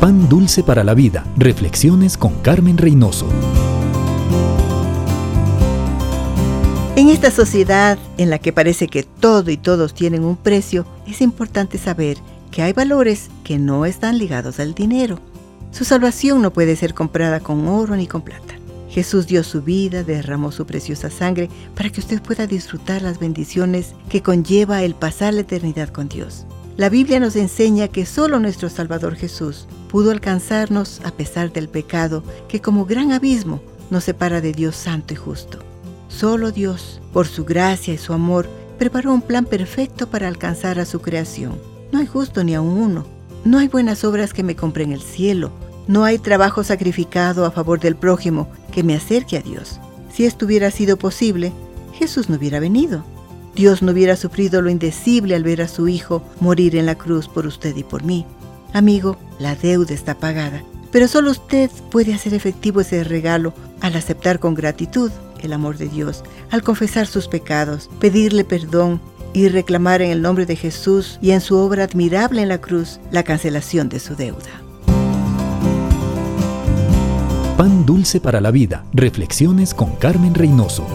Pan Dulce para la Vida. Reflexiones con Carmen Reynoso. En esta sociedad en la que parece que todo y todos tienen un precio, es importante saber que hay valores que no están ligados al dinero. Su salvación no puede ser comprada con oro ni con plata. Jesús dio su vida, derramó su preciosa sangre para que usted pueda disfrutar las bendiciones que conlleva el pasar la eternidad con Dios. La Biblia nos enseña que solo nuestro Salvador Jesús pudo alcanzarnos a pesar del pecado que como gran abismo nos separa de Dios santo y justo. Solo Dios, por su gracia y su amor, preparó un plan perfecto para alcanzar a su creación. No hay justo ni aun uno. No hay buenas obras que me compren el cielo. No hay trabajo sacrificado a favor del prójimo que me acerque a Dios. Si esto hubiera sido posible, Jesús no hubiera venido. Dios no hubiera sufrido lo indecible al ver a su Hijo morir en la cruz por usted y por mí. Amigo, la deuda está pagada, pero solo usted puede hacer efectivo ese regalo al aceptar con gratitud el amor de Dios, al confesar sus pecados, pedirle perdón y reclamar en el nombre de Jesús y en su obra admirable en la cruz la cancelación de su deuda. Pan dulce para la vida. Reflexiones con Carmen Reynoso.